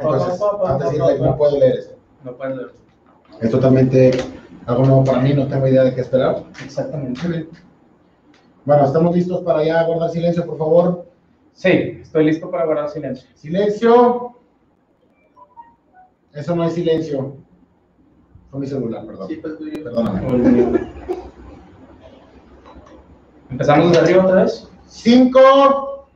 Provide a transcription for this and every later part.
Entonces, antes de irle, no puedo leer esto. No puedes leer. Es totalmente algo nuevo para mí, no tengo idea de qué esperar. Exactamente. Bueno, ¿estamos listos para ya guardar silencio, por favor? Sí, estoy listo para guardar silencio. Silencio. Eso no es silencio. Fue mi celular, perdón. Perdóname. ¿Empezamos desde arriba otra vez? Cinco.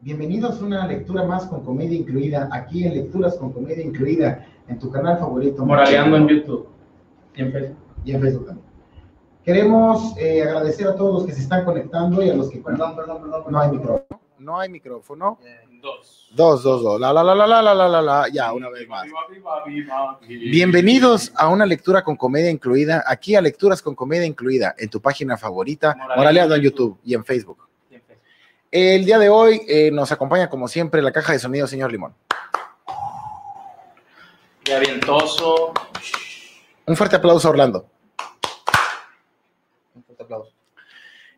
Bienvenidos a una lectura más con comedia incluida, aquí en Lecturas con Comedia Incluida, en tu canal favorito. Moraleando en YouTube. Y en Facebook. y en Facebook también. Queremos eh, agradecer a todos los que se están conectando y a los que... Perdón, perdón, perdón. No hay micrófono. No hay micrófono. Dos. Dos, dos, dos. La, la, la, la, la, la, la, la, Ya, una vez más. Bienvenidos a una lectura con comedia incluida. Aquí a Lecturas con Comedia incluida en tu página favorita, Moraleado en YouTube y en Facebook. El día de hoy eh, nos acompaña, como siempre, la caja de sonido, señor Limón. Ya vientoso. Un fuerte aplauso, Orlando. Un fuerte aplauso.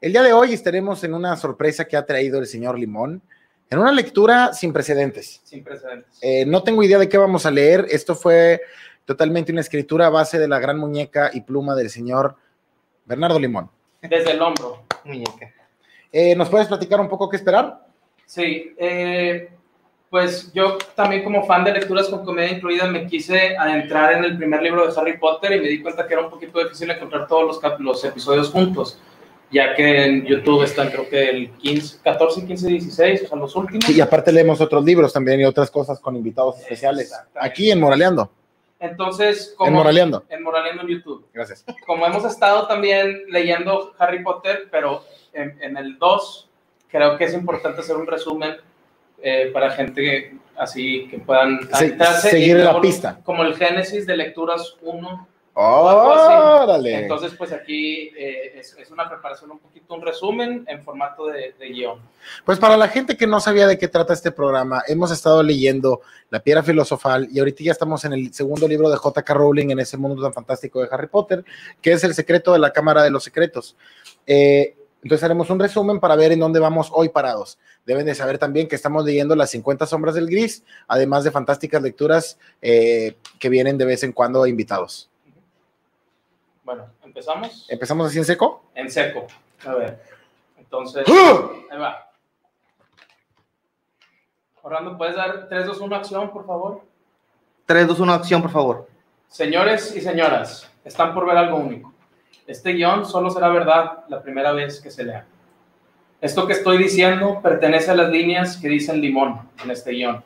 El día de hoy estaremos en una sorpresa que ha traído el señor Limón en una lectura sin precedentes. Sin precedentes. Eh, no tengo idea de qué vamos a leer. Esto fue totalmente una escritura a base de la gran muñeca y pluma del señor Bernardo Limón. Desde el hombro. Muñeca. Eh, ¿Nos puedes platicar un poco qué esperar? Sí, eh, pues yo también como fan de lecturas con comedia incluida me quise adentrar en el primer libro de Harry Potter y me di cuenta que era un poquito difícil encontrar todos los, los episodios juntos, ya que en YouTube están creo que el 15, 14, 15, 16, o sea, los últimos. Y aparte leemos otros libros también y otras cosas con invitados especiales. Aquí en Moraleando. Entonces, como... En Moraleando. En Moraleando en YouTube. Gracias. Como hemos estado también leyendo Harry Potter, pero en, en el 2, creo que es importante hacer un resumen eh, para gente que- así que puedan Se- adentrarse y seguir la luego, pista. Como el génesis de lecturas 1. ¡Órale! Entonces, pues aquí eh, es, es una preparación, un poquito un resumen en formato de, de guion. Pues para la gente que no sabía de qué trata este programa, hemos estado leyendo La Piedra Filosofal y ahorita ya estamos en el segundo libro de J.K. Rowling en ese mundo tan fantástico de Harry Potter, que es El secreto de la Cámara de los Secretos. Eh, entonces haremos un resumen para ver en dónde vamos hoy parados. Deben de saber también que estamos leyendo Las 50 sombras del gris, además de fantásticas lecturas eh, que vienen de vez en cuando invitados. Bueno, empezamos ¿Empezamos así en seco? en seco. A ver, entonces, ahí va. Orlando, ¿puedes dar 3, 2, 1 acción, por favor? 3, 2, 1, acción, por favor. Señores y señoras, están por ver algo único. Este guion solo será verdad la primera vez que se lea. Esto que estoy diciendo pertenece a las líneas que dicen limón en este guion.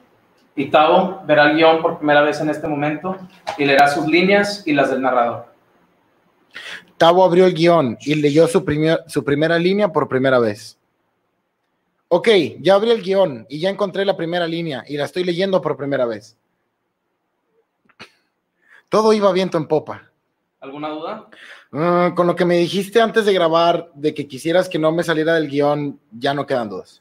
Y Tavo verá el guion por primera vez en este momento y leerá sus líneas y las del narrador. Tavo abrió el guion y leyó su, primer- su primera línea por primera vez. Ok, ya abrí el guion y ya encontré la primera línea y la estoy leyendo por primera vez. Todo iba viento en popa. ¿Alguna duda? Ah, con lo que me dijiste antes de grabar de que quisieras que no me saliera del guion, ya no quedan dudas.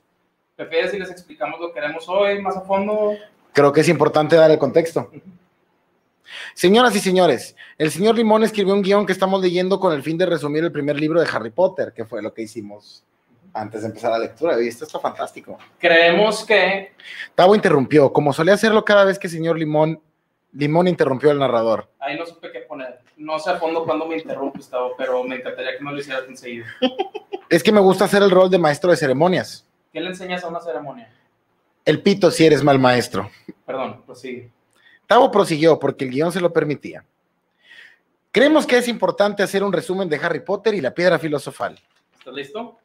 ¿Prefieres si les explicamos lo que haremos hoy más a fondo? Creo que es importante dar el contexto. Señoras y señores, el señor Limón escribió un guion que estamos leyendo con el fin de resumir el primer libro de Harry Potter, que fue lo que hicimos antes de empezar la lectura. Y esto está fantástico. Creemos que Tavo interrumpió, como solía hacerlo cada vez que el señor Limón, Limón interrumpió al narrador. ahí no supe qué poner. No sé a fondo cuándo me interrumpes, Tavo, pero me encantaría que no lo hicieras enseguida. Es que me gusta hacer el rol de maestro de ceremonias. ¿Qué le enseñas a una ceremonia? El pito si eres mal maestro. Perdón, prosigue. Tavo prosiguió porque el guion se lo permitía. Creemos que es importante hacer un resumen de Harry Potter y la piedra filosofal. ¿Estás listo?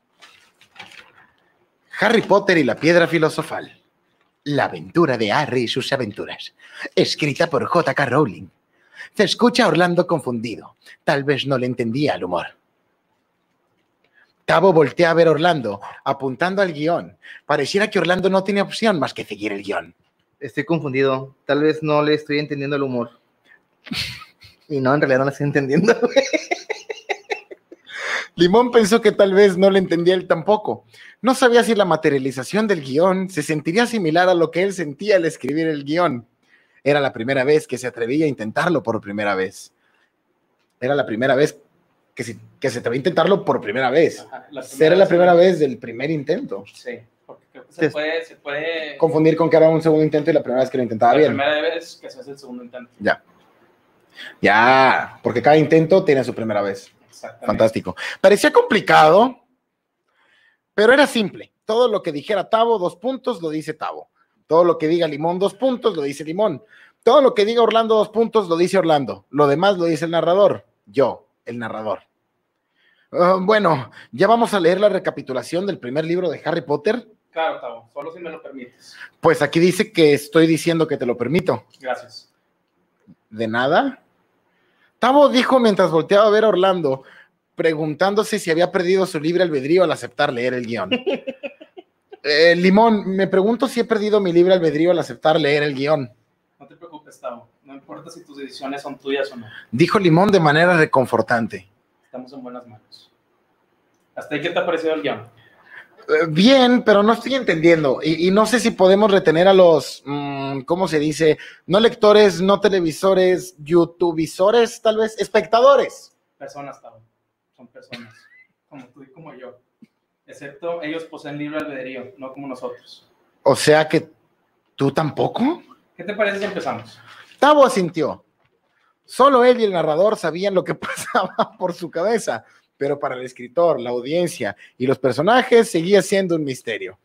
Harry Potter y la piedra filosofal. La aventura de Harry y sus aventuras. Escrita por J.K. Rowling. Se escucha a Orlando confundido. Tal vez no le entendía el humor. Tavo voltea a ver a Orlando, apuntando al guion. Pareciera que Orlando no tiene opción más que seguir el guion. Estoy confundido. Tal vez no le estoy entendiendo el humor. Y no, en realidad no le estoy entendiendo. Limón pensó que tal vez no le entendía él tampoco. No sabía si la materialización del guion se sentiría similar a lo que él sentía al escribir el guion. Era la primera vez que se atrevía a intentarlo por primera vez. Era la primera vez que se, que se te va a intentarlo por primera vez. Ajá, la Será la primera vez. del primer intento. Sí, se puede, se puede Confundir con que era un segundo intento y la primera vez que lo intentaba la bien. primera vez que se hace el segundo intento. Ya, porque cada intento tiene su primera vez. Exactamente. Fantástico. Parecía complicado, pero era simple. Todo lo que dijera Tavo, dos puntos, lo dice Tavo. Todo lo que diga Limón, dos puntos, lo dice Limón. Todo lo que diga Orlando, dos puntos, lo dice Orlando. Lo demás lo dice el narrador. Yo, el narrador. Ah, bueno, ya vamos a leer la recapitulación del primer libro de Harry Potter. Claro, Tavo, solo si me lo permites. Pues aquí dice que estoy diciendo que te lo permito. Gracias. ¿De nada? Tavo dijo mientras volteaba a ver a Orlando, preguntándose si había perdido su libre albedrío al aceptar leer el guion. Eh, Limón, me pregunto si he perdido mi libre albedrío al aceptar leer el guion. No te preocupes, Tavo. No importa si tus decisiones son tuyas o no. Dijo Limón de manera reconfortante. Estamos en buenas manos. ¿Hasta ahí qué te ha parecido el guion? Bien, pero no estoy entendiendo. Y, y no sé si podemos retener a los, mm, ¿cómo se dice? No lectores, no televisores, youtubevisores, tal vez, espectadores. Personas, Tavo. Son personas. Como tú y como yo. Excepto ellos poseen libre albedrío, no como nosotros. O sea que tú tampoco. ¿Qué te parece si empezamos? Tavo asintió. Solo él y el narrador sabían lo que pasaba por su cabeza, pero para el escritor, la audiencia y los personajes seguía siendo un misterio.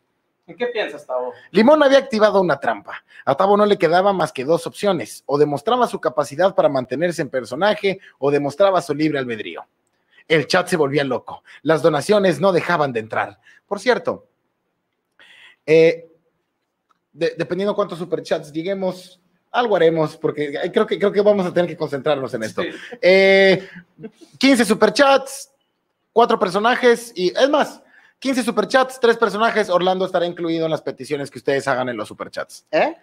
¿En qué piensas, Tavo? Limón había activado una trampa. A Tavo no le quedaba más que dos opciones, o demostraba su capacidad para mantenerse en personaje, o demostraba su libre albedrío. El chat se volvía loco. Las donaciones no dejaban de entrar. Por cierto, eh, de- dependiendo cuántos superchats lleguemos, algo haremos, porque creo que, creo que vamos a tener que concentrarnos en esto. Sí. Eh, 15 superchats, cuatro personajes y es más, 15 superchats, tres personajes. Orlando estará incluido en las peticiones que ustedes hagan en los superchats. ¿Eh?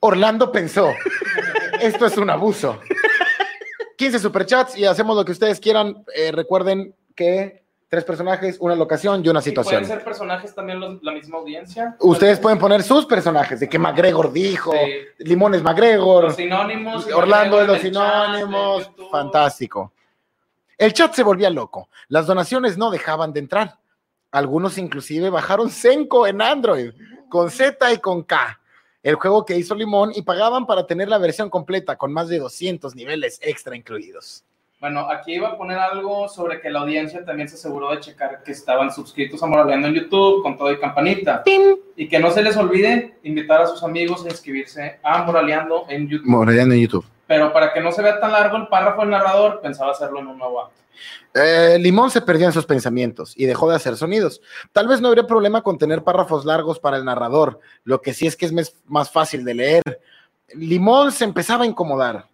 Orlando pensó, esto es un abuso. 15 superchats y hacemos lo que ustedes quieran. Eh, recuerden que tres personajes, una locación y una ¿Y situación. pueden ser personajes también los- la misma audiencia? Ustedes pueden poner sus personajes, de que McGregor dijo, Sí. Limón es McGregor. Los sinónimos. Orlando de en los chat, sinónimos, fantástico. El chat se volvía loco. Las donaciones no dejaban de entrar. Algunos inclusive bajaron Senko en Android, con Z y con K, el juego que hizo Limón, y pagaban para tener la versión completa con más de 200 niveles extra incluidos. Bueno, aquí iba a poner algo sobre que la audiencia también se aseguró de checar que estaban suscritos a Moraleando en YouTube con todo y campanita. Y que no se les olvide invitar a sus amigos a inscribirse a Moraleando en YouTube. Morellano en YouTube. Pero para que no se vea tan largo el párrafo del narrador, pensaba hacerlo en un nuevo acto. Eh, Limón se perdió en sus pensamientos y dejó de hacer sonidos. Tal vez no habría problema con tener párrafos largos para el narrador, lo que sí es que es más fácil de leer. Limón se empezaba a incomodar.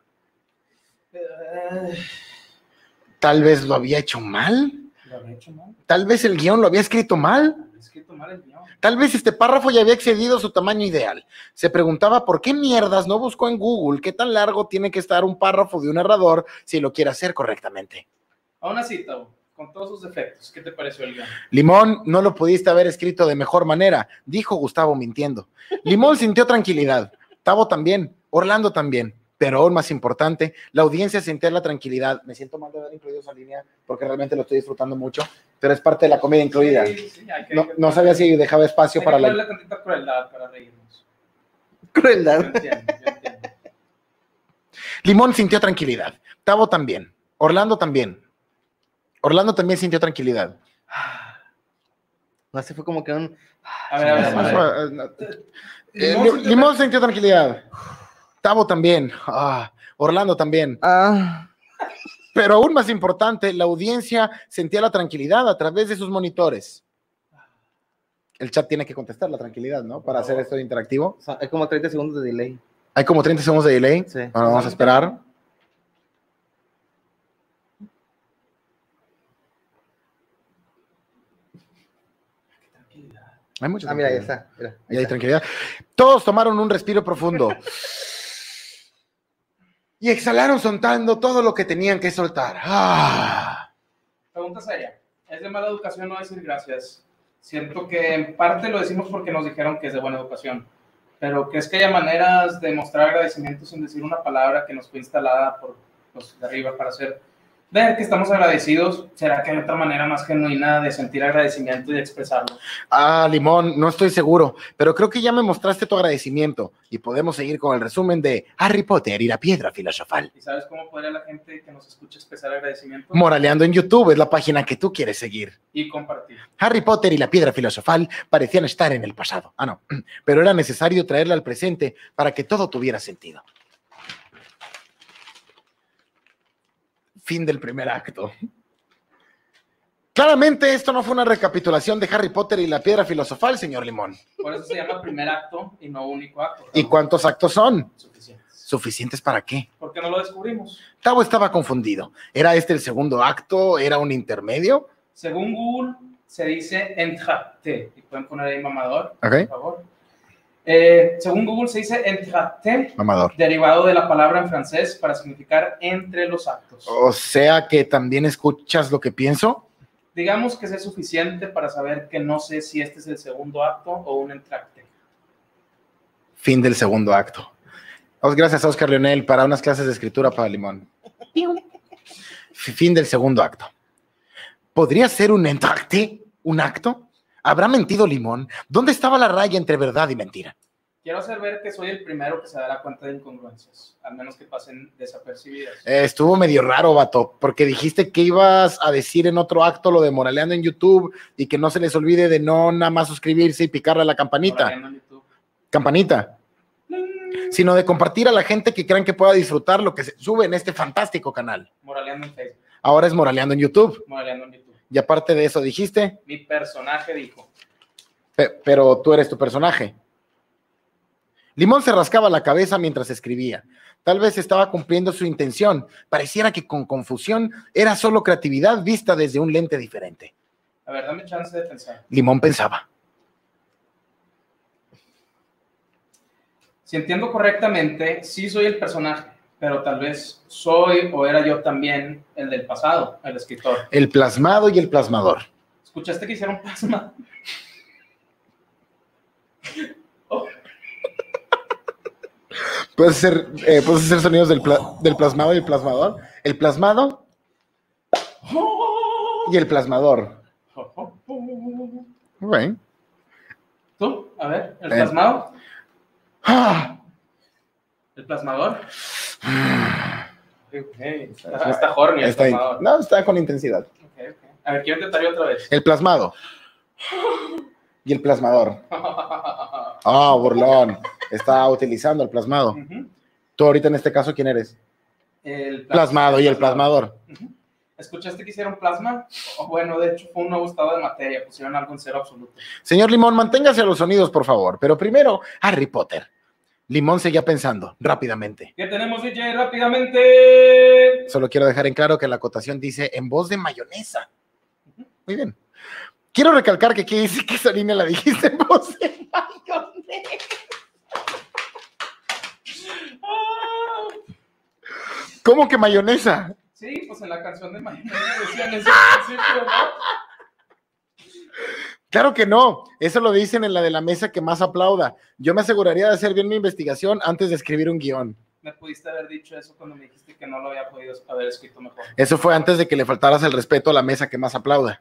Tal vez lo había hecho mal, ¿Lo había hecho mal? tal vez el guion lo había escrito mal, ¿Había escrito mal el guion? tal vez este párrafo ya había excedido su tamaño ideal. Se preguntaba por qué mierdas no buscó en Google qué tan largo tiene que estar un párrafo de un narrador si lo quiere hacer correctamente. Aún así, Tavo, con todos sus defectos, ¿qué te pareció el guion? Limón, no lo pudiste haber escrito de mejor manera, dijo Gustavo mintiendo. Limón sintió tranquilidad, Tavo también, Orlando también, pero aún más importante, la audiencia sentía la tranquilidad. Me siento mal de haber incluido esa línea porque realmente lo estoy disfrutando mucho, pero es parte de la comida incluida. Sí, sí, hay que- No, no sabía si dejaba espacio hay para que la... tantita crueldad para reírnos. Yo Crueldad. entiendo, yo entiendo. Limón sintió tranquilidad, Tavo también, Orlando también. Orlando también sintió tranquilidad. No, se fue como que un. A ver, a ver, a ver. Limón Li- sintió Limón sintió tranquilidad. Tavo también. Ah, Orlando también. Ah. Pero aún más importante, la audiencia sentía la tranquilidad a través de sus monitores. El chat tiene que contestar la tranquilidad, ¿no? Para hacer esto interactivo. o sea, hay como 30 segundos de delay. Hay como 30 segundos de delay. Sí. Ahora vamos a esperar. Tranquilidad. Hay mucha Ah, mira, ahí tranquilidad. está. Mira, ahí hay tranquilidad. Todos tomaron un respiro profundo. Y exhalaron soltando todo lo que tenían que soltar. Ah. Pregunta seria. ¿Es de mala educación no decir gracias? Siento que en parte lo decimos porque nos dijeron que es de buena educación. Pero ¿crees que haya maneras de mostrar agradecimiento sin decir una palabra que nos fue instalada por los de arriba para hacer ver que estamos agradecidos. ¿Será que hay otra manera más genuina de sentir agradecimiento y de expresarlo? Ah, Limón, no estoy seguro, pero creo que ya me mostraste tu agradecimiento y podemos seguir con el resumen de Harry Potter y la piedra filosofal. ¿Y sabes cómo podría la gente que nos escucha expresar agradecimiento? Moraleando en YouTube es la página que tú quieres seguir. y compartir. Harry Potter y la piedra filosofal parecían estar en el pasado. Ah, no, pero era necesario traerla al presente para que todo tuviera sentido. Fin del primer acto. Claramente esto no fue una recapitulación de Harry Potter y la piedra filosofal, señor Limón. Por eso se llama primer acto y no único acto. ¿Y cuántos actos son? Suficientes. ¿Suficientes para qué? ¿Por qué no lo descubrimos? Tavo estaba confundido. ¿Era este el segundo acto? ¿Era un intermedio? Según Google, se dice entracté. Y pueden poner ahí mamador, por favor. Eh, según Google, se dice Mamador. derivado de la palabra en francés para significar entre los actos. O sea que también escuchas lo que pienso. Digamos que es suficiente para saber que no sé si este es el segundo acto o un entracte. Fin del segundo acto. Os- Gracias a Oscar Leonel para unas clases de escritura para Limón. Fin del segundo acto. ¿Podría ser un entracte? ¿Un acto? ¿Habrá mentido Limón? ¿Dónde estaba la raya entre verdad y mentira? Quiero hacer ver que soy el primero que se dará cuenta de incongruencias, al menos que pasen desapercibidas. Eh, estuvo medio raro, vato, porque dijiste que ibas a decir en otro acto lo de moraleando en YouTube y que no se les olvide de no nada más suscribirse y picarle a la campanita. En. Campanita. Sino de compartir a la gente que crean que pueda disfrutar lo que se sube en este fantástico canal. Moraleando en Facebook. Ahora es moraleando en YouTube. Moraleando en YouTube. Y aparte de eso dijiste, Mi personaje dijo. pe- pero tú eres tu personaje. Limón se rascaba la cabeza mientras escribía. Tal vez estaba cumpliendo su intención. Pareciera que con confusión era solo creatividad vista desde un lente diferente. A ver, dame chance de pensar. Limón pensaba. Si entiendo correctamente, sí soy el personaje, pero tal vez soy o era yo también el del pasado, el escritor. El plasmado y el plasmador. ¿Escuchaste que hicieron plasma? Oh, Puedes hacer, eh, puedes hacer sonidos del, pla- del plasmado y el plasmador. El plasmado y el plasmador. Ok. ¿Tú? A ver, el Eh. plasmado, Ah, el plasmador. Está, está horny está. No, está con intensidad. A ver, quiero intentar otra vez. El plasmado y el plasmador. Ah, burlón. Está utilizando el plasmado. Ujú. Tú ahorita en este caso, ¿quién eres? El plas- Plasmado y el plasmador. ¿Escuchaste que hicieron plasma? Bueno, de hecho fue un nuevo estado de materia, pusieron algo en cero absoluto. Señor Limón, manténgase a los sonidos, por favor. Pero primero, Harry Potter. Limón seguía pensando rápidamente. ¿Qué tenemos, DJ? Rápidamente. Solo quiero dejar en claro que la acotación dice en voz de mayonesa. Muy bien. Quiero recalcar que aquí dice que esa línea la dijiste en voz de mayonesa. ¿Cómo que mayonesa? Sí, pues en la canción de Mayonesa decían eso al principio, ¿no? Claro que no. Eso lo dicen en la de la mesa que más aplauda. Yo me aseguraría de hacer bien mi investigación antes de escribir un guion. Me pudiste haber dicho eso cuando me dijiste que no lo había podido haber escrito mejor. Eso fue antes de que le faltaras el respeto a la mesa que más aplauda.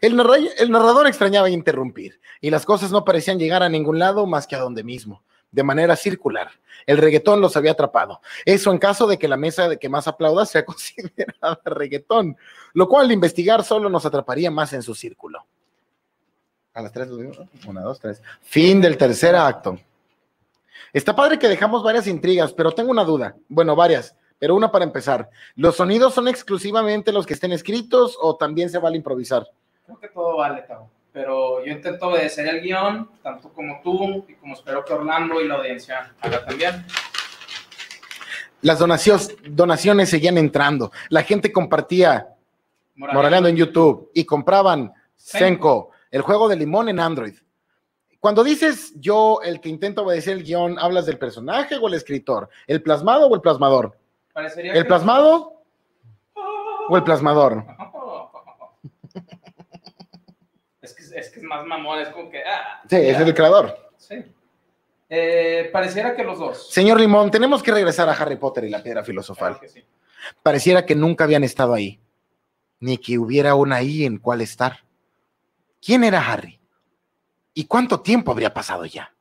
El, narra- el narrador extrañaba interrumpir, y las cosas no parecían llegar a ningún lado más que a donde mismo, de manera circular. El reggaetón los había atrapado. Eso en caso de que la mesa de que más aplauda sea considerada reggaetón, lo cual al investigar solo nos atraparía más en su círculo. A las tres, una, dos, tres. Fin del tercer acto. Está padre que dejamos varias intrigas, pero tengo una duda. Bueno, varias, pero una para empezar. ¿Los sonidos son exclusivamente los que estén escritos o también se vale improvisar? Creo que todo vale. Pero yo intento obedecer el guion, tanto como tú, y como espero que Orlando y la audiencia haga también. Las donaciones, donaciones seguían entrando. La gente compartía Moraleando en YouTube y compraban Senko, el juego de limón en Android. Cuando dices yo, el que intenta obedecer el guion, ¿hablas del personaje o el escritor? ¿El plasmado o el plasmador? Parecería ¿El que- plasmado o el plasmador? Es que, es que es más mamón, es como que. Ah, Sí, es el creador. Sí. Eh, pareciera que los dos. Señor Limón, tenemos que regresar a Harry Potter y la piedra filosofal. Claro que sí. Pareciera que nunca habían estado ahí, ni que hubiera una ahí en cuál estar. ¿Quién era Harry? ¿Y cuánto tiempo habría pasado ya?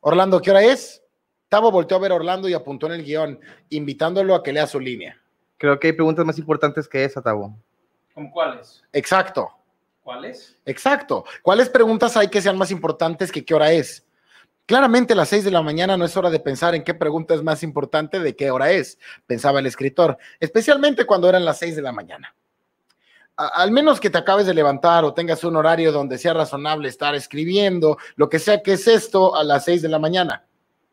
Orlando, ¿qué hora es? Tavo volteó a ver a Orlando y apuntó en el guion, invitándolo a que lea su línea. Creo que hay preguntas más importantes que esa, Tabo. ¿Cómo cuáles? Exacto, ¿Cuáles? exacto. ¿Cuáles preguntas hay que sean más importantes que qué hora es? Claramente las seis de la mañana no es hora de pensar en qué pregunta es más importante de qué hora es, pensaba el escritor, especialmente cuando eran las seis de la mañana. A- al menos que te acabes de levantar o tengas un horario donde sea razonable estar escribiendo, lo que sea que es esto, a las seis de la mañana.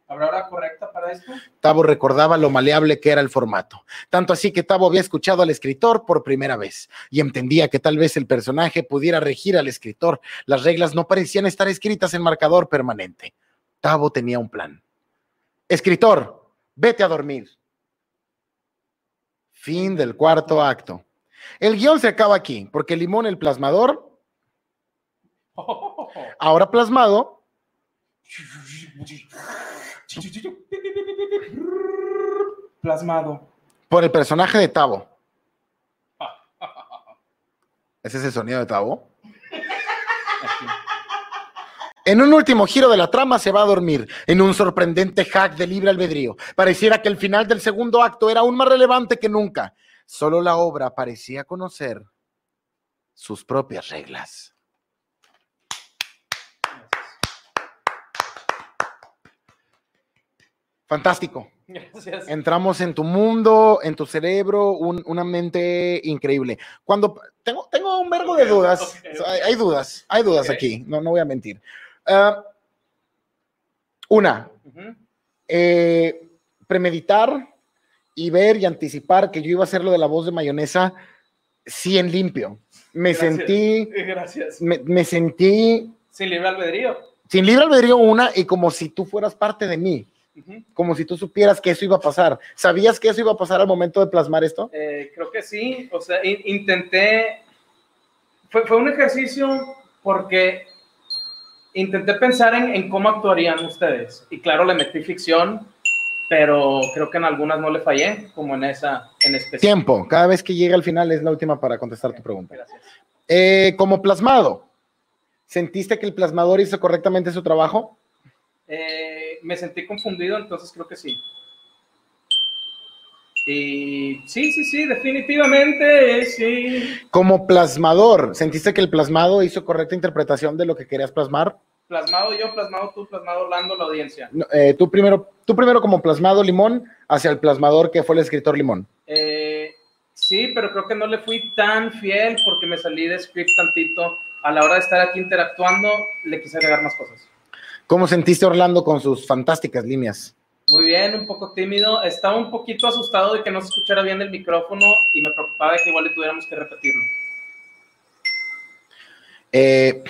¿Habrá hora correcta para esto? Tavo recordaba lo maleable que era el formato. Tanto así que Tavo había escuchado al escritor por primera vez y entendía que tal vez el personaje pudiera regir al escritor. Las reglas no parecían estar escritas en marcador permanente. Tavo tenía un plan. Escritor, vete a dormir. Fin del cuarto acto. El guion se acaba aquí, porque Limón, el plasmador, ahora plasmado, Plasmado. por el personaje de Tavo. ¿Ese es el sonido de Tavo? En un último giro de la trama se va a dormir, en un sorprendente hack de libre albedrío. Pareciera que el final del segundo acto era aún más relevante que nunca. Solo la obra parecía conocer sus propias reglas. Fantástico. Gracias. Entramos en tu mundo, en tu cerebro, un- una mente increíble. Cuando tengo, tengo un vergo de dudas, hay, hay dudas, hay dudas aquí, no, no voy a mentir. Ah, una, eh, premeditar y ver y anticipar que yo iba a hacer lo de la voz de mayonesa, sí en limpio. Me Gracias. sentí, Gracias. me, me sentí Sin libre albedrío. sin libre albedrío una y como si tú fueras parte de mí, como si tú supieras que eso iba a pasar. ¿Sabías que eso iba a pasar al momento de plasmar esto? Eh, creo que sí. O sea, in- intenté. Fue, fue un ejercicio porque intenté pensar en, en cómo actuarían ustedes. Y claro, le metí ficción, pero creo que en algunas no le fallé, como en esa en especial. Tiempo, cada vez que llega al final es la última para contestar tu pregunta. Gracias. Eh, como plasmado, ¿sentiste que el plasmador hizo correctamente su trabajo? Eh, me sentí confundido, entonces creo que sí. Y sí, sí, sí, definitivamente, sí. Como plasmador, ¿sentiste que el plasmado hizo correcta interpretación de lo que querías plasmar? Plasmado yo, plasmado tú, plasmado Orlando, la audiencia. No, eh, tú, primero, tú primero como plasmado limón hacia el plasmador que fue el escritor limón. Eh, sí, pero creo que no le fui tan fiel porque me salí de script tantito. A la hora de estar aquí interactuando, le quise agregar más cosas. ¿Cómo sentiste Orlando con sus fantásticas líneas? Muy bien, un poco tímido. Estaba un poquito asustado de que no se escuchara bien el micrófono y me preocupaba de que igual le tuviéramos que repetirlo. Eh,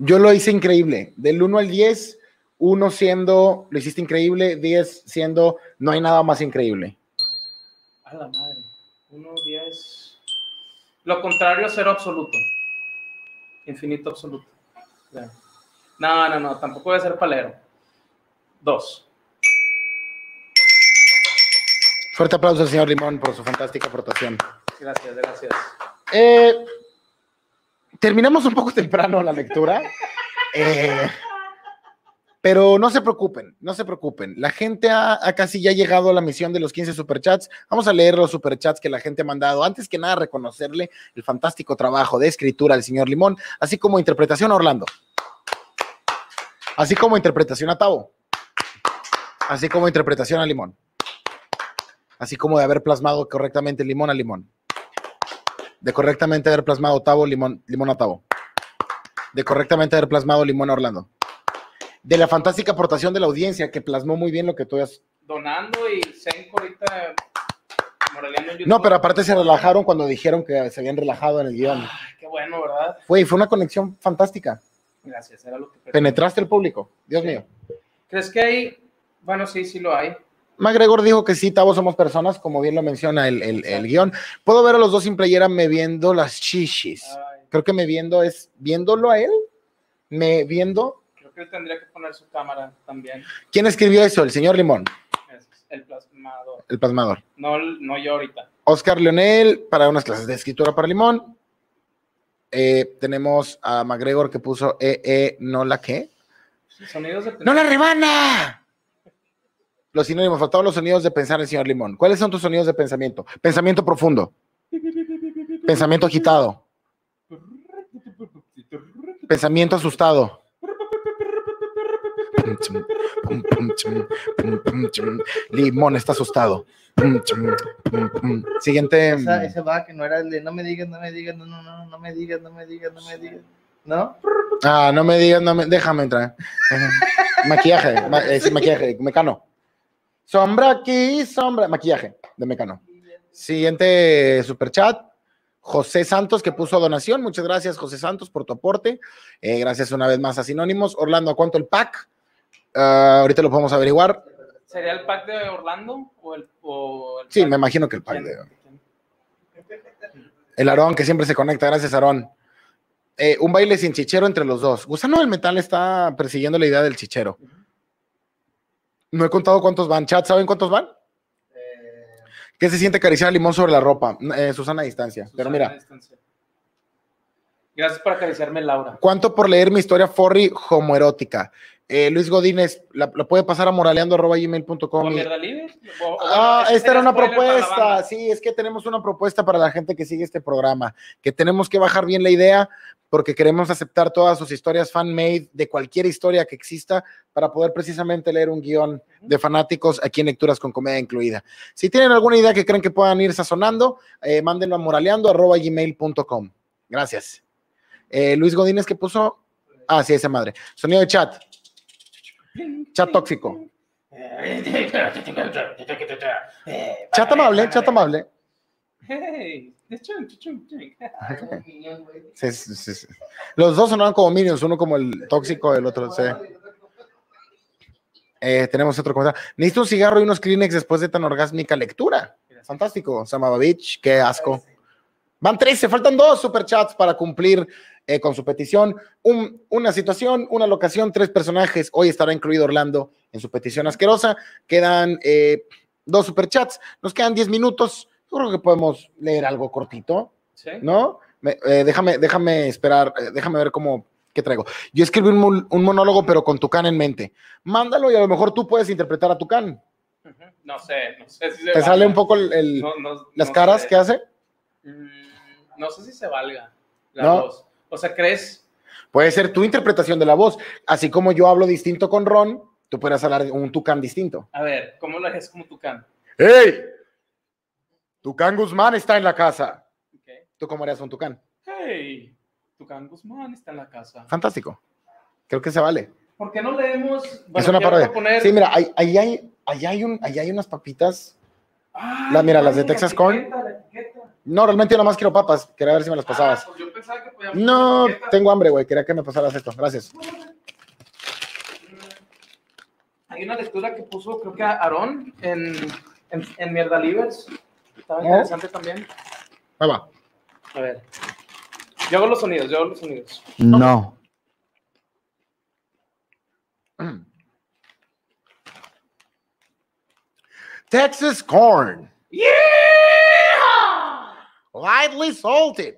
yo lo hice increíble. Del 1 al 10, 1 siendo, lo hiciste increíble, 10 siendo, no hay nada más increíble. A la madre. Uno, diez. Lo contrario cero absoluto. Infinito absoluto. Ya. No, no, no, tampoco voy a ser palero. Dos. Fuerte aplauso al señor Limón por su fantástica aportación. Gracias, gracias. Eh, terminamos un poco temprano la lectura. Eh, pero no se preocupen, no se preocupen. La gente ha, casi ya llegado a la misión de los 15 superchats. Vamos a leer los superchats que la gente ha mandado. Antes que nada, reconocerle el fantástico trabajo de escritura del señor Limón, así como interpretación a Orlando. Así como interpretación a Tavo. Así como interpretación a Limón. Así como de haber plasmado correctamente limón a limón de correctamente haber plasmado Tavo, Limón, Limón a Tavo. De correctamente haber plasmado Limón a Orlando. De la fantástica aportación de la audiencia que plasmó muy bien lo que tú has. Donando y Senko ahorita. No, pero aparte se relajaron cuando dijeron que se habían relajado en el guion. Ay, qué bueno, ¿verdad? Fue, fue una conexión fantástica. Gracias, era lo que. Penetraste el público. Dios mío. ¿Crees que hay? Bueno, sí, sí lo hay. McGregor dijo que sí, Tavo somos personas, como bien lo menciona el, el- el guion. Puedo ver a los dos sin playera me viendo las chichis. Ay, Creo que me viendo es viéndolo a él. Me viendo. creo que él tendría que poner su cámara también. ¿Quién escribió eso? El señor Limón. El plasmador. El plasmador. No, no yo ahorita. Oscar Leonel para unas clases de escritura para Limón. Eh, tenemos a McGregor que puso eh, eh, no la qué. Sonidos de ¡No la rebana! Los sinónimos, faltaban los sonidos de pensar el señor Limón. ¿Cuáles son tus sonidos de pensamiento? Pensamiento profundo. Pensamiento agitado. Pensamiento asustado. Limón está asustado. Siguiente. Esa, ese va que no era el de no me digas, no me digas, no, no, no, no me digas, no me digas, no me digas. ¿No? Ah, no me digas, no me, déjame entrar. maquillaje, ma- eh, sí, maquillaje, mecano. Sombra aquí, sombra, maquillaje de mecano. Siguiente super chat. José Santos que puso donación. Muchas gracias, José Santos, por tu aporte. Eh, gracias una vez más a Sinónimos. Orlando, ¿a cuánto el pack? Ah, ahorita lo podemos averiguar. ¿Sería el pack de Orlando o el, o el Sí, pack- me imagino que el pack de. El Aarón que siempre se conecta. Gracias, Aarón. Eh, un baile sin chichero entre los dos. Gusano del Metal está persiguiendo la idea del chichero. No he contado cuántos van. Chat, ¿saben cuántos van? ¿Qué se siente acariciar limón sobre la ropa? Eh, Susana a distancia. Pero mira, a distancia. Gracias por acariciarme, Laura. ¿cuánto por leer mi historia forri homoerótica? Eh, Luis Godínez, la, la puede pasar a moraleando.gmail.com. ¿Con y- Ah, esta era una propuesta. Sí, es que tenemos una propuesta para la gente que sigue este programa, que tenemos que bajar bien la idea porque queremos aceptar todas sus historias fan-made de cualquier historia que exista para poder precisamente leer un guion de fanáticos aquí en Lecturas con Comedia incluida. Si tienen alguna idea que creen que puedan ir sazonando, eh, mándenlo a moraleando.gmail.com. Gracias. Eh, Luis Godínez, que puso? Ah, sí, esa madre. Sonido de chat. Chat tóxico. Chat amable, chat amable. Hey. Sí, sí, sí. Los dos sonaban como Minions, uno como el tóxico, el otro. Eh, tenemos otro comentario. Necesito un cigarro y unos Kleenex después de tan orgásmica lectura. Fantástico, Samabavich, qué asco. Van 13, faltan dos superchats para cumplir eh, con su petición. Un- una situación, una locación, tres personajes. Hoy estará incluido Orlando en su petición asquerosa. Quedan eh, dos superchats. Nos quedan 10 minutos. Yo creo que podemos leer algo cortito. Sí. ¿no? Me- eh, déjame, déjame esperar, eh, déjame ver cómo, qué traigo. Yo escribí un, mon- un monólogo, pero con Tucán en mente. Mándalo y a lo mejor tú puedes interpretar a Tucán. Ujú. No sé, no sé si se ¿Te sale un poco el- el- No, no- las no caras sé. que hace? Mm, No sé si se valga la voz. O sea, ¿crees? Puede ser tu interpretación de la voz. Así como yo hablo distinto con Ron, tú puedes hablar un Tucán distinto. A ver, ¿cómo lo haces como Tucán? ¡Hey! Tucán Guzmán está en la casa. ¿Tú cómo harías un Tucán? Hey, Tucán Guzmán está en la casa. Fantástico. Creo que se vale. ¿Por qué no leemos? es Bueno, una quiero parodia. proponer- Sí, mira, ahí, ahí hay, ahí, hay un, ahí hay unas papitas. Ay, la- mira, las de Texas Corn. No, realmente yo nada más quiero papas. Quería ver si me las pasabas. Ah, pues yo pensaba que podíamos No, tengo hambre, güey. Quería que me pasaras esto. Gracias. Hay una lectura que puso, creo que Aarón en, en, en Mierda Livers. Estaba interesante también. Ahí va. A ver. Yo hago los sonidos, yo hago los sonidos. No. Texas corn. Yeah! Lightly salted.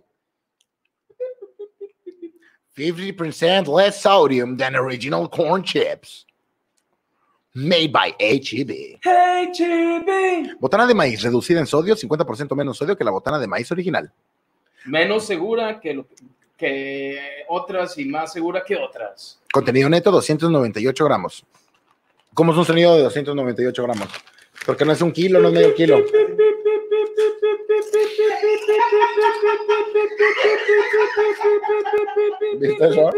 50% less sodium than original corn chips. Made by HEB. Chibi. Botana de maíz reducida en sodio, 50% menos sodio que la botana de maíz original. Menos segura que, lo, que otras y más segura que otras. Contenido neto, 298 gramos. ¿Cómo es un sonido de 298 gramos? Porque no es un kilo, no es medio kilo. ¿Viste eso?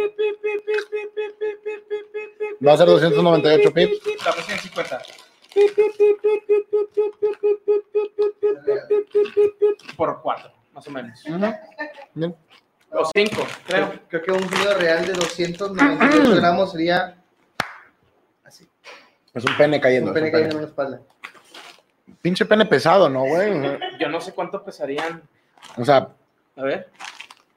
Va a ser 298 pips. Dame 150. Por cuatro, más o menos. Bien. O cinco, creo. Creo que un kilo real de 298 gramos sería así. Es un pene cayendo. Un pene un cayendo en la espalda. Pinche pene pesado, ¿no, güey? Yo no sé cuánto pesarían. O sea, A ver.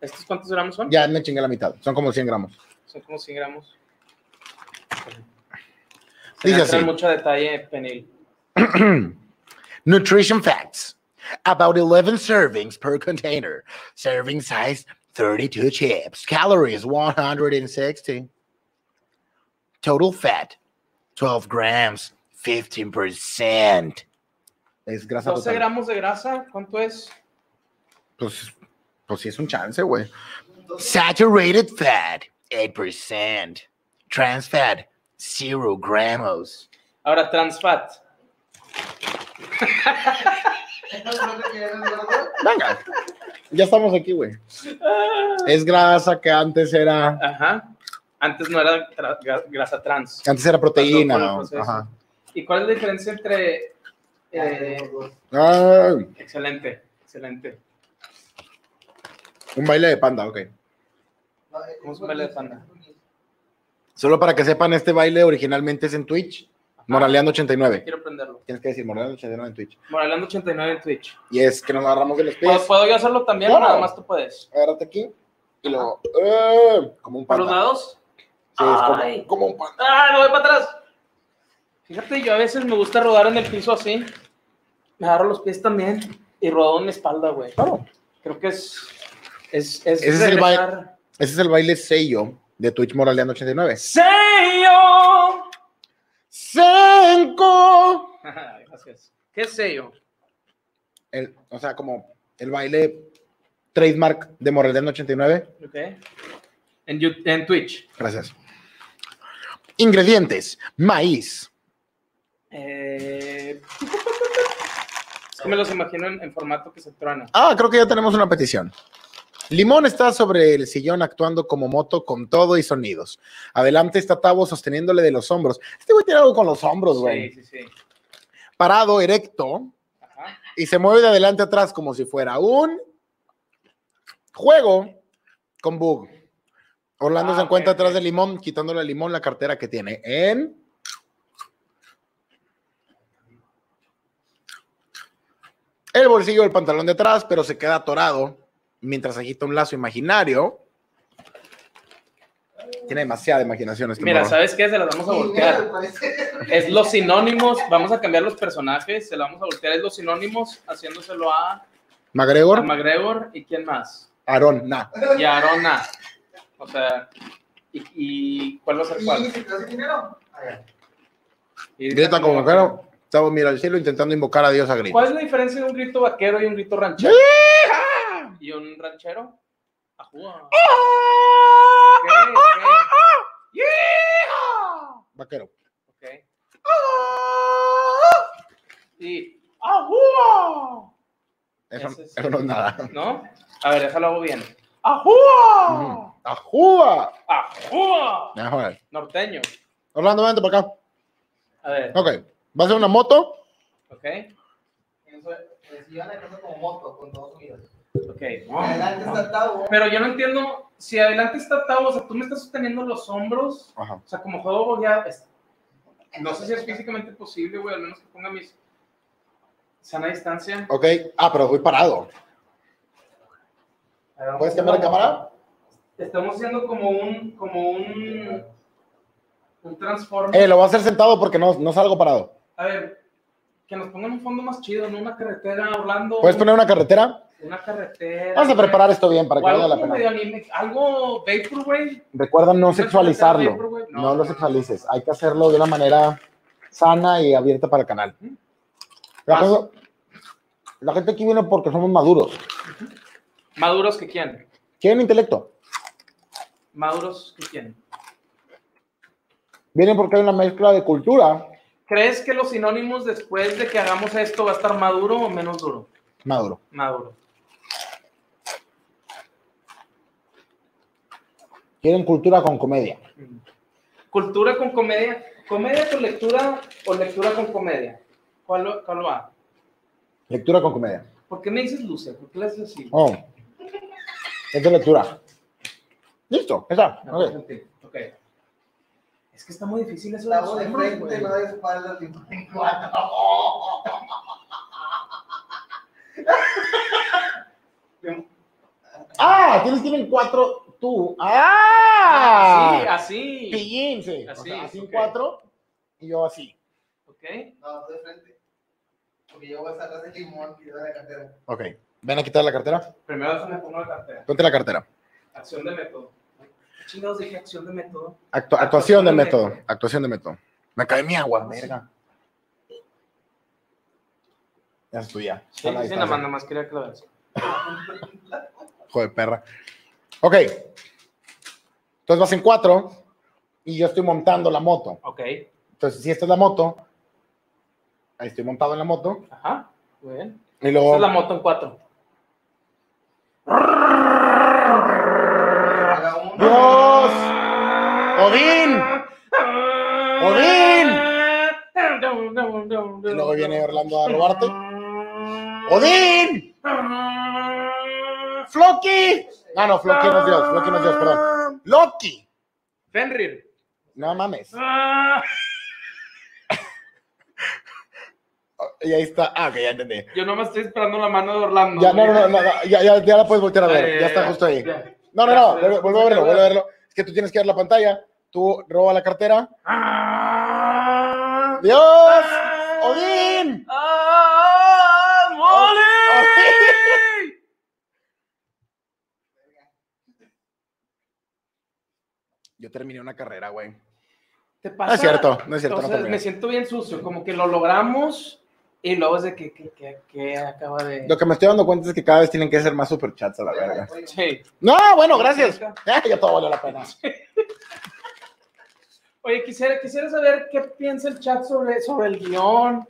¿Estos cuántos gramos son? ya me chingué la mitad. Son como 100 gramos. Son como 100 gramos. Dice Se así. mucho detalle penil. Nutrition facts. About 11 servings per container. Serving size 32 chips. Calories 160. Total fat 12 grams. 15%. Es grasa 12 total. gramos de grasa, ¿cuánto es? Pues, pues sí es un chance, güey. Saturated fat 8%. Trans fat 0 gramos. Ahora, trans fat. Venga. Ya estamos aquí, güey. Es grasa que antes era. Ajá. Antes no era tra- grasa trans. Antes era proteína. ¿no? Ajá. ¿Y cuál es la diferencia entre... eh, Ay, excelente, excelente. un baile de panda, ok. ¿Cómo es un baile de panda? Solo para que sepan, este baile originalmente es en Twitch. Moraleando 89. Quiero aprenderlo. Tienes que decir Moraleando 89 en Twitch. Moraleando 89 en Twitch. Y es que nos agarramos de los ¿Puedo, pies. puedo yo hacerlo también o nada más tú puedes? Agárrate aquí. Y luego. eh, como un ¿Por panda. los lados? Sí, es como, como un panda. ¡Ah, no voy para atrás! Fíjate, yo a veces me gusta rodar en el piso así. Me agarro los pies también y rodo en mi espalda, güey. Claro. Creo que es... Es, es Ese es el regresar- Ese es el baile sello de Twitch Moraleando 89. ¡Sello! ¡Cinco! Gracias. ¿Qué es sello? El, o sea, como el baile trademark de Moraleando 89. Ok. En, en Twitch. Gracias. Ingredientes: maíz, Eh... Es que me los imagino en, en formato que se truena. Ah, creo que ya tenemos una petición. Limón está sobre el sillón actuando como moto con todo y sonidos. Adelante está Tavo sosteniéndole de los hombros. Este güey tiene algo con los hombros, güey. Sí, sí, sí. Parado, erecto, Ajá. y se mueve de adelante a atrás como si fuera un juego con bug. Orlando Ah, se encuentra atrás de Limón, quitándole a Limón la cartera que tiene en... El bolsillo del pantalón de atrás, pero se queda atorado mientras agita un lazo imaginario. Tiene demasiada imaginación este Mira, morro. ¿sabes qué? Se las vamos a voltear. Es los sinónimos. Vamos a cambiar los personajes. Se la vamos a voltear. Es los sinónimos haciéndoselo a, a McGregor, McGregor y quién más. Aaron, nah. Y a Arona. O sea, ¿y, y cuál va a ser cuál? Y Grita como vaquero. Estamos, mira, al cielo intentando invocar a Dios a gritos. ¿Cuál es la diferencia de un grito vaquero y un grito ranchero? ¿Y un ranchero? Ajúa. Ok. Vaquero. Ok. Y ¡Ajúa! Eso, Ese es- eso no es nada. ¿No? A ver, déjalo hago bien. ¡Ajúa! ¡Ajúa! ¡Ajúa! Norteño. Orlando, vente para acá. A ver, Ok. ¿Va a ser una moto? ok, como moto, con todos unidos. ok. Adelante está Tavo. Pero yo no entiendo, si adelante está Tavo, o sea, tú me estás sosteniendo los hombros, Ajá. o sea, como juego ya, es- no sé si es físicamente posible, güey, al menos que ponga mis sana distancia. Ok. Ah, pero voy parado. ¿Puedes cambiar de hacerlo. cámara? Estamos haciendo como un, como un, un transforme. Eh, lo voy a hacer sentado porque no, no salgo parado. A ver, que nos pongan un fondo más chido, ¿no? Una carretera, Orlando. ¿Puedes poner una carretera? Una carretera. Vamos a preparar esto bien para que valga la pena. medio anime, algo vapor, güey. Recuerda no ¿No es sexualizarlo. vapor? No No, lo sexualices. Hay que hacerlo de una manera sana y abierta para el canal. La, la gente aquí viene porque somos maduros. Maduros que quién? Quieren intelecto. Maduros que quién? Vienen porque hay una mezcla de cultura. ¿Crees que los sinónimos después de que hagamos esto va a estar maduro o menos duro? Maduro. Maduro. Quieren cultura con comedia. Cultura con comedia. ¿Comedia con lectura o lectura con comedia? ¿Cuál, cuál va? Lectura con comedia. ¿Por qué me dices luce? ¿Por qué le haces así? Oh. Es de lectura. Listo, esa. No. Es que está muy difícil eso Tavo de frente, no de espaldas, ni en cuatro. Ah, tienes que ir en cuatro tú. ¡Ah! Sí, así. Pillín, sí. O Así, sea, así en ok. cuatro y yo así. Ok. No, de frente. Porque yo voy a estar atrás del limón y de la cartera. Ok. Ven a quitar la cartera. Primero déjame poner la cartera. Ponte la cartera. Acción de método. ¿Qué chingados dije acción de método? Actu- actuación de método. Actuación de método. Me cae mi agua, verga. Ya es tuya. Sí, sí, nada más, nada más quería que lo veas. Hijo de perra. Ok. Entonces vas en cuatro y yo estoy montando la moto. Ok. Entonces, si esta es la moto, ahí estoy montado en la moto. Ajá. Muy bien. Y Esta luego. es la moto en cuatro. Haga uno. ¡Dios! ¡Odín! ¡Odín! Y luego viene Orlando a robarte. ¡Odín! ¡Floki! No, no, Floki no es Dios. Floki no es Dios, perdón. ¡Loki! Fenrir. No mames. Y ahí está. Ah, ok, ya entendí. Yo nomás estoy esperando la mano de Orlando. Ya, no, no, no, no, ya, ya, ya la puedes voltear a ver. Eh, Ya está justo ahí. No, no, no, vuelve vuelve a verlo, vuelve a verlo. Es que tú tienes que ver la pantalla. Tú roba la cartera. ¡Ah! ¡Dios! ¡Odín! ¡Ah! ¡Molly! Yo terminé una carrera, güey. ¿Te No es cierto, no es cierto. Entonces, me siento bien sucio, como que lo logramos y luego es de que, que, que, que acaba de... Lo que me estoy dando cuenta es que cada vez tienen que ser más superchats a la verga. Sí. No, bueno, gracias. Ya, ya todo valió la pena. Oye, quisiera, quisiera saber qué piensa el chat sobre, sobre el guion.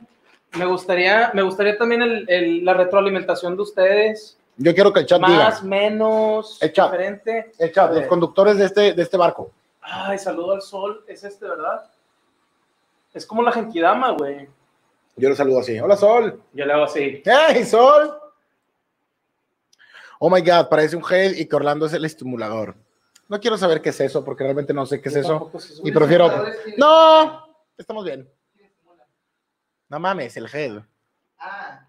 Me gustaría, me gustaría también el- el- la retroalimentación de ustedes. Yo quiero que el chat Más, diga. menos, El chat. diferente. El chat, los conductores de este, de este barco. Ay, saludo al sol. Es este, ¿verdad? Es como la Genkidama, güey. Yo lo saludo así. Hola, Sol. Yo le hago así. ¡Hey, Sol! Oh my God, parece un head y que Orlando es el estimulador. No quiero saber qué es eso porque realmente no sé qué es eso. Y prefiero. ¡No! Estamos bien. No mames, el head. Ah,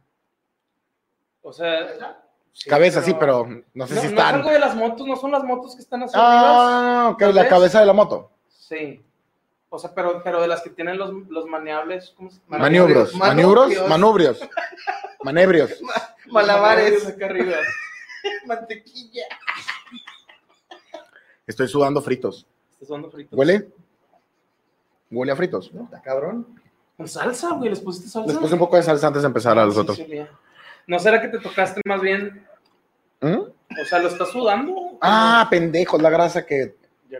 O sea, sí, Cabeza, sí, pero no sé no, si no es están. algo de las motos, no son las motos que están así arriba. Ah, ok, ¿Tal la cabeza de la moto. Sí. O sea, pero, pero de las que tienen los, los maneables, ¿cómo se llama? Maniobros. Manubrios. Manebrios. Malabares. acá arriba. mantequilla. Estoy sudando fritos. Estás sudando fritos. ¿Huele? Huele a fritos. Está cabrón. Con salsa, güey, ¿les pusiste salsa? Les puse un poco de salsa antes de empezar a los Sí, otros. sí. ¿No será que te tocaste más bien? ¿Mm? O sea, ¿lo estás sudando? Ah, pendejo, la grasa que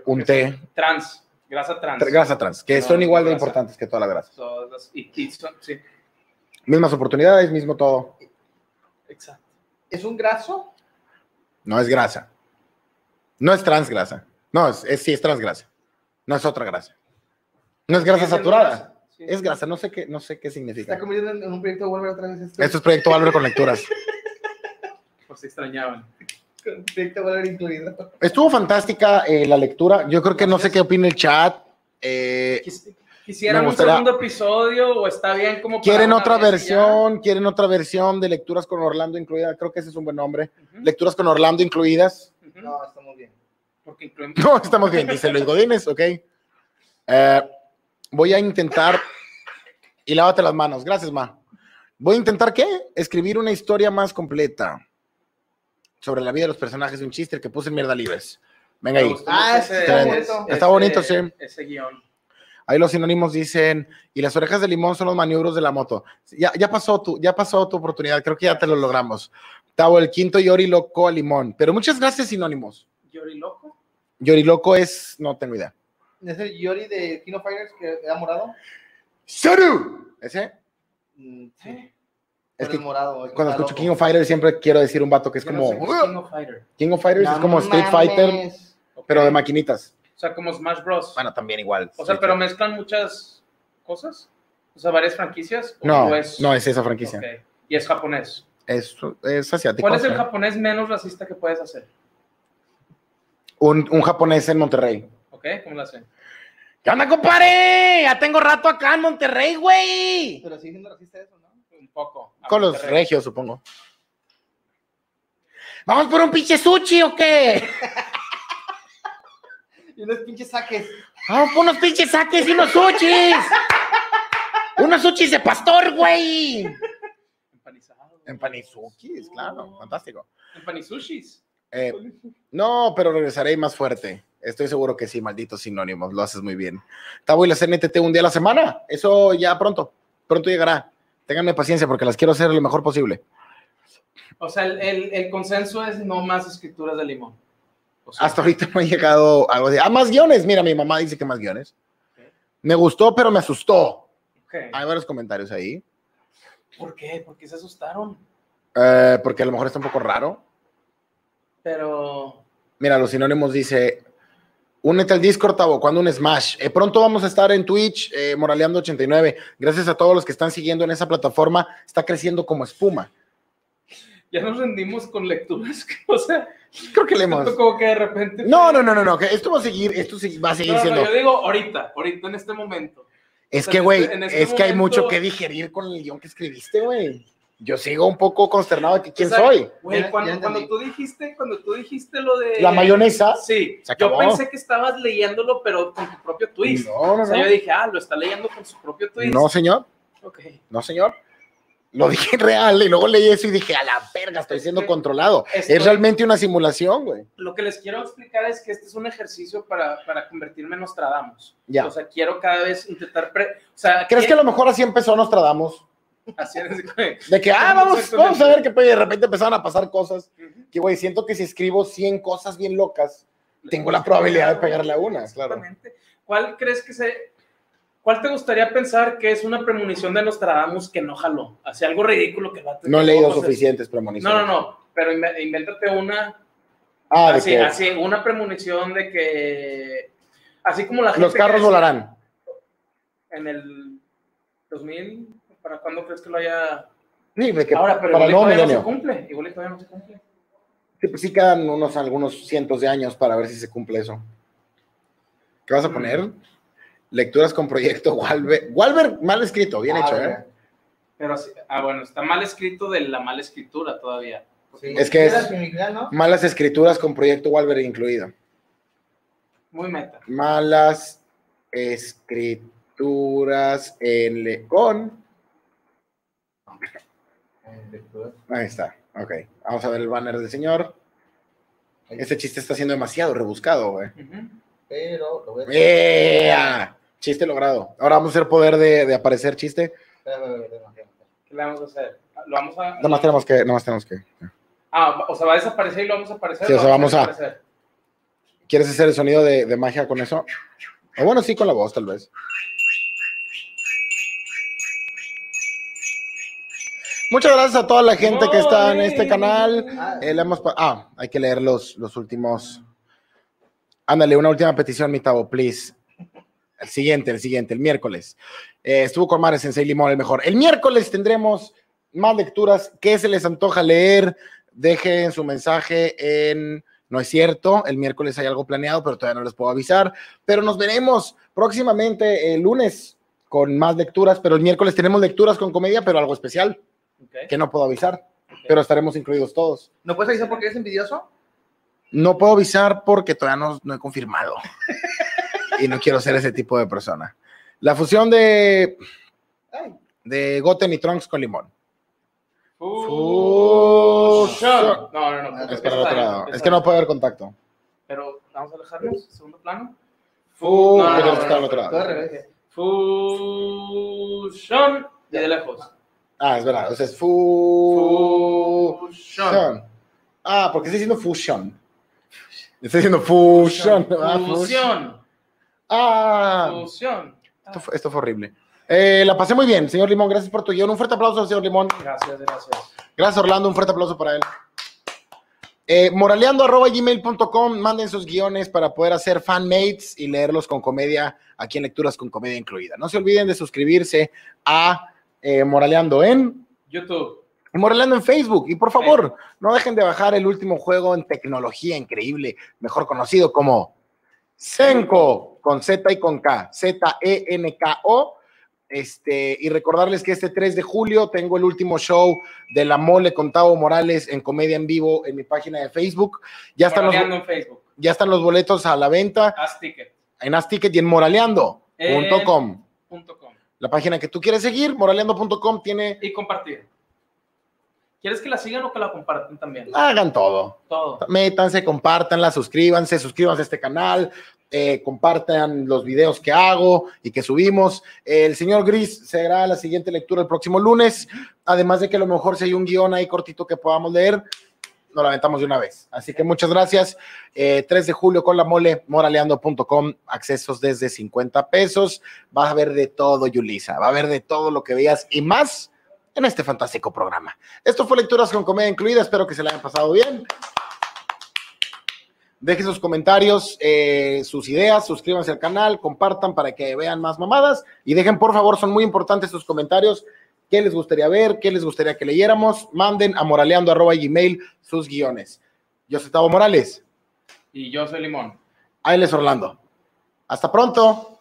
unté. Trans, grasa trans. Tra- Grasa trans, que No, son igual de grasa. importantes que toda la grasa. Son las- y, y son- sí, Mismas oportunidades, mismo todo. exacto. ¿Es un graso? No es grasa. No es transgrasa. No, es, es- sí es transgrasa. No es otra grasa. No es grasa saturada. grasa, sí. Es grasa, no sé qué, no sé qué Está significa. convirtiendo en, un proyecto de otra vez esto. Esto es Proyecto Álvaro con lecturas. Por si extrañaban. Incluido. Estuvo fantástica eh, la lectura. Yo creo que no sé qué opina el chat. Eh, Quis- ¿Quisieran Me un segundo episodio o está bien como quieren otra versión, quieren otra versión de lecturas con Orlando incluida. Creo que ese es un buen nombre. Lecturas con Orlando incluidas. No, estamos bien. Porque incluimos. No, estamos bien, dice Luis Godínez, ok. Eh, voy a intentar. Y lávate las manos, gracias, Ma. Voy a intentar, ¿qué? Escribir una historia más completa sobre la vida de los personajes de un chiste que puse en Mierda Libres. Venga ahí. Ah, ese- está ese- bonito. Está ese- bonito, sí. Ese guion. Ahí los sinónimos dicen, y las orejas de limón son los maniobros de la moto. Ya, ya pasó tu, ya pasó tu oportunidad, creo que ya te lo logramos. Tavo, el quinto Yori loco a limón. Pero muchas gracias, sinónimos. Yori Loco. Yori loco es, no tengo idea. ¿Es el Yori de Kino Fighters que era morado? ¡Saru! ¿Ese? Mm, sí. Es que morado. Cuando escucho loco. King of Fighters siempre quiero decir un vato que es Yo no como sé qué es King of Fighter. King of Fighters es No como Street. Fighter, pero de maquinitas. O sea, como Smash Bros. Bueno, también igual. o sea, Sí, pero sí. mezclan muchas cosas. O sea, varias franquicias. ¿o no, es- no es esa franquicia. Y es japonés. Es, es asiático. ¿Cuál es el japonés menos racista que puedes hacer? un, un japonés en Monterrey. ¿Ok? ¿Cómo lo hacen? ¿Qué onda, compadre? Ya tengo rato acá en Monterrey, güey. Pero sigue siendo racista eso, ¿no? Un poco. Con los regios, supongo. ¿Vamos por un pinche sushi o qué? Y unos pinches saques. Vamos por unos pinches saques y unos sushis. unos sushis de pastor, güey. En Panizukis, claro, fantástico. En Panisushis. Eh, no, pero regresaré más fuerte. Estoy seguro que sí, malditos sinónimos, lo haces muy bien. Tabo y la CNTT un día a la semana, eso ya pronto, pronto llegará. Ténganme paciencia porque las quiero hacer lo mejor posible. O sea, el, el, el consenso es no más escrituras de limón. O sea, Hasta ahorita me ha llegado algo de, ah, más guiones. Mira, mi mamá dice que más guiones. Me gustó, pero me asustó. ok. Hay varios comentarios ahí, ¿Por qué? ¿Por qué se asustaron? eh, porque a lo mejor está un poco raro. Pero Mira, los sinónimos dice, únete al Discord, Tavo, cuando un Smash. Eh, pronto vamos a estar en Twitch, eh, Moraleando89. Gracias a todos los que están siguiendo en esa plataforma. Está creciendo como espuma. ya nos rendimos con lecturas. O sea, Creo que le hemos... siento como que de repente. No, no, no, no, no, que esto va a seguir, esto va a seguir No, no, siendo... yo digo ahorita, ahorita en este momento. Es o sea, que, güey, este- este es que hay mucho que digerir con el guion que escribiste, güey. Yo sigo un poco consternado de que quién O sea, soy. Güey, Ya- cuando, ya cuando entendí. tú dijiste, cuando tú dijiste lo de La mayonesa. Sí, Se yo pensé que estabas leyéndolo, pero con tu propio twist. No, no, o sea, no. yo dije, ah, lo está leyendo con su propio twist. No, señor. Ok. No, señor. Lo dije real y luego leí eso y dije, a la verga, estoy siendo controlado. Estoy- Es realmente una simulación, güey. Lo que les quiero explicar es que este es un ejercicio para, para convertirme en Nostradamus. Ya. O sea, quiero cada vez intentar. pre- o sea, ¿Crees que a quiero- lo mejor así empezó Nostradamus? Así es, güey. De que, ah, vamos, vamos a ver qué puede. De repente empezaron a pasar cosas. Que, güey, siento que si escribo 100 cosas bien locas, tengo la probabilidad de pegarle a una, claro. Exactamente. ¿Cuál crees que se... ¿Cuál te gustaría pensar que es una premonición de Nostradamus que no jaló? Hacia algo ridículo que va a No he leído No suficientes No, premoniciones. no, no. Pero inve- invéntate una Ah, de así, que así, una premonición de que así como la gente los carros que volarán. en el 2000 para cuándo crees que lo haya Sí, de que ahora pero para el igual nuevo todavía no se milenio. cumple igual y todavía no se cumple Sí, pues sí quedan unos algunos cientos de años para ver si se cumple eso. ¿Qué vas a poner? Lecturas con proyecto Walver. Walver, mal escrito, bien Ah, hecho. ¿eh? pero sí, ah bueno está mal escrito de la mala escritura todavía Sí. Es que es- ¿no? Malas escrituras con proyecto Walver incluido. muy meta Malas escrituras en le con. Ahí está. Ok. Vamos a ver el banner del señor. Este chiste está siendo demasiado rebuscado, güey. Pero lo voy a ¡Ea! Chiste logrado. Ahora vamos a hacer poder de, de aparecer chiste. ¿qué le vamos a hacer? lo vamos a Nada más tenemos que, nada más tenemos que. ah o sea va a desaparecer y lo vamos a aparecer Sí, o ¿Lo sea, vamos a-? ¿Quieres hacer el sonido de, de magia con eso? O bueno, sí, con la voz, tal vez. Muchas gracias a toda la gente que está en este canal. Ah, Eh, le hemos ah, hay que leer los, los últimos. Ándale, una última petición, mi Tavo, please. El siguiente, el siguiente, el miércoles. Eh, estuvo con Mares Sensei Limón, el mejor. El miércoles tendremos más lecturas. ¿Qué se les antoja leer? Dejen su mensaje en. No es cierto, el miércoles hay algo planeado, pero todavía no les puedo avisar. Pero nos veremos próximamente el lunes con más lecturas, pero el miércoles tenemos lecturas con comedia, pero algo especial Que no puedo avisar, pero estaremos incluidos todos. ¿No puedes avisar porque eres envidioso? No puedo avisar porque todavía no, no he confirmado. y no quiero ser ese tipo de persona. La fusión de, de Goten y Trunks con limón. Fusion. No, no, no. Es para el está otro lado. porque Es que no puede haber contacto. Pero vamos a alejarnos, segundo plano. Fu- No, no, no. Fusion. Ah, es verdad. O sea, es fu... Fusion. Ah, porque estoy diciendo fusion. Estoy diciendo fusion. Ah, fusion. Fusión. Ah, Fusión. esto fue, esto fue horrible. Eh, la pasé muy bien, señor Limón. Gracias por tu guion. Un fuerte aplauso al señor Limón. Gracias, gracias. Gracias, Orlando. Un fuerte aplauso para él. Eh, moraleando arroba gmail.com, manden sus guiones para poder hacer fanmates y leerlos con comedia aquí en Lecturas con Comedia Incluida. No se olviden de suscribirse a eh, Moraleando en YouTube. y Moraleando en Facebook. Y por favor, no dejen de bajar el último juego en tecnología increíble, mejor conocido como Senko, con Z y con K, Z-E-N-K-O. Este, y recordarles que este 3 de julio tengo el último show de La Mole con Tavo Morales en Comedia en Vivo en mi página de Facebook. Ya están, los, Moraleando en Facebook. ya están los boletos a la venta Haz ticket. en Asticket y en moraleando.com. La página que tú quieres seguir, moraleando.com, tiene Y compartir. ¿Quieres que la sigan o que la compartan también? Hagan todo. Todo. Métanse, compártanla, suscríbanse, suscríbanse a este canal, eh, compartan los videos que hago y que subimos. El señor Gris será la siguiente lectura el próximo lunes, además de que a lo mejor si hay un guion ahí cortito que podamos leer, nos lo aventamos de una vez. Así que muchas gracias. Eh, 3 de julio con la mole, moraleando.com, accesos desde 50 pesos. Va a haber de todo, Yulisa. Va a haber de todo lo que veas y más en este fantástico programa. Esto fue Lecturas con Comedia Incluida. Espero que se la hayan pasado bien. Dejen sus comentarios, eh, sus ideas, suscríbanse al canal, compartan para que vean más mamadas y dejen, por favor, son muy importantes sus comentarios. ¿Qué les gustaría ver? ¿Qué les gustaría que leyéramos? Manden a moraleando.gmail sus guiones. Yo soy Tavo Morales. Y yo soy Limón. Ahí les Orlando. Hasta pronto.